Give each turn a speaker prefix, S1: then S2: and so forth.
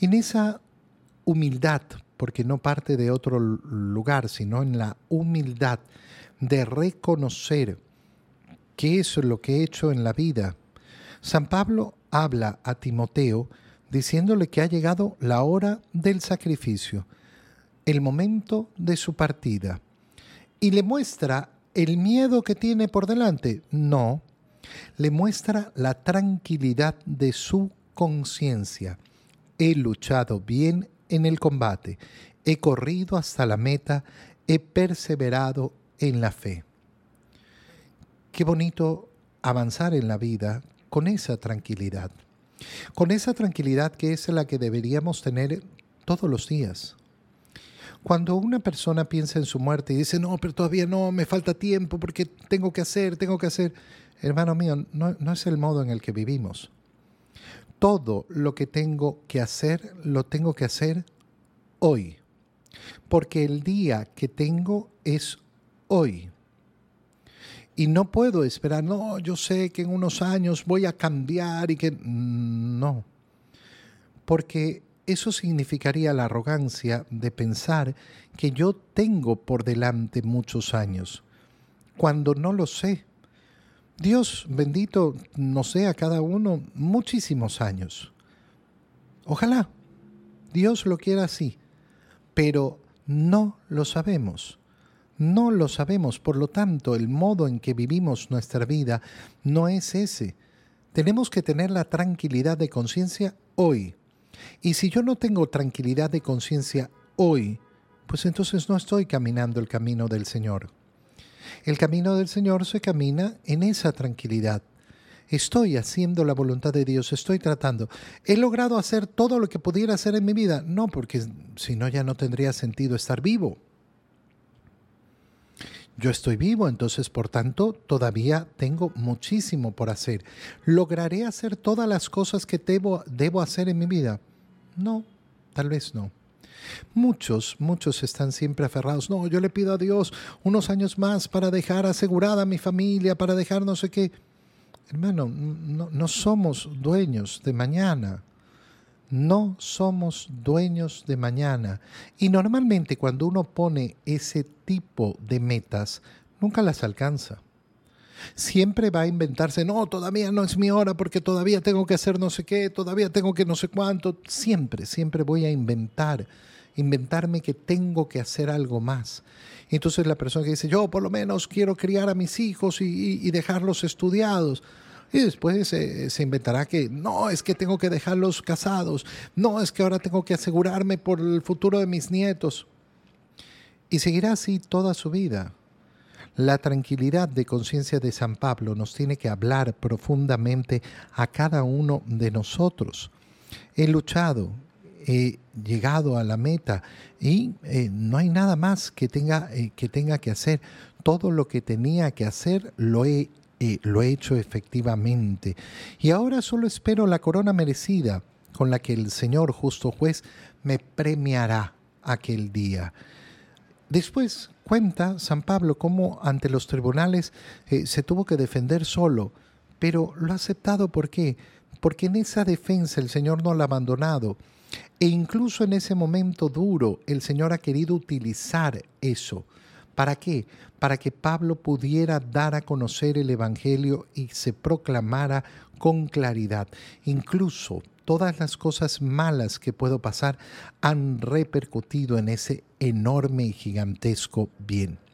S1: En esa humildad, porque no parte de otro lugar, sino en la humildad de reconocer qué es lo que he hecho en la vida, San Pablo habla a Timoteo diciéndole que ha llegado la hora del sacrificio, el momento de su partida, y le muestra el miedo que tiene por delante. No, le muestra la tranquilidad de su conciencia. He luchado bien en el combate, he corrido hasta la meta, he perseverado en la fe. Qué bonito avanzar en la vida con esa tranquilidad, con esa tranquilidad que es la que deberíamos tener todos los días. Cuando una persona piensa en su muerte y dice, no, pero todavía no, me falta tiempo porque tengo que hacer, tengo que hacer, hermano mío, no, no es el modo en el que vivimos. Todo lo que tengo que hacer, lo tengo que hacer hoy. Porque el día que tengo es hoy. Y no puedo esperar, no, yo sé que en unos años voy a cambiar y que... No. Porque eso significaría la arrogancia de pensar que yo tengo por delante muchos años, cuando no lo sé. Dios bendito nos dé a cada uno muchísimos años. Ojalá Dios lo quiera así, pero no lo sabemos. No lo sabemos, por lo tanto, el modo en que vivimos nuestra vida no es ese. Tenemos que tener la tranquilidad de conciencia hoy. Y si yo no tengo tranquilidad de conciencia hoy, pues entonces no estoy caminando el camino del Señor. El camino del Señor se camina en esa tranquilidad. Estoy haciendo la voluntad de Dios, estoy tratando. ¿He logrado hacer todo lo que pudiera hacer en mi vida? No, porque si no ya no tendría sentido estar vivo yo estoy vivo, entonces por tanto todavía tengo muchísimo por hacer. ¿Lograré hacer todas las cosas que debo, debo hacer en mi vida? No, tal vez no. Muchos, muchos están siempre aferrados. No, yo le pido a Dios unos años más para dejar asegurada a mi familia, para dejar no sé qué. Hermano, no, no somos dueños de mañana. No somos dueños de mañana. Y normalmente cuando uno pone ese tipo de metas, nunca las alcanza. Siempre va a inventarse, no, todavía no es mi hora porque todavía tengo que hacer no sé qué, todavía tengo que no sé cuánto. Siempre, siempre voy a inventar, inventarme que tengo que hacer algo más. Entonces la persona que dice, yo por lo menos quiero criar a mis hijos y, dejarlos estudiados. Y después se inventará que no, es que tengo que dejarlos casados, no, es que ahora tengo que asegurarme por el futuro de mis nietos. Y seguirá así toda su vida. La tranquilidad de conciencia de San Pablo nos tiene que hablar profundamente a cada uno de nosotros. He luchado, he llegado a la meta y eh, no hay nada más que tenga, eh, que tenga que hacer. Todo lo que tenía que hacer lo he lo he hecho efectivamente. Y ahora solo espero la corona merecida con la que el Señor justo juez me premiará aquel día. Después cuenta San Pablo cómo ante los tribunales eh, se tuvo que defender solo, pero lo ha aceptado ¿por qué? Porque en esa defensa el Señor no lo ha abandonado. E incluso en ese momento duro el Señor ha querido utilizar eso ¿Para qué? Para que Pablo pudiera dar a conocer el Evangelio y se proclamara con claridad. Incluso todas las cosas malas que puedo pasar han repercutido en ese enorme y gigantesco bien.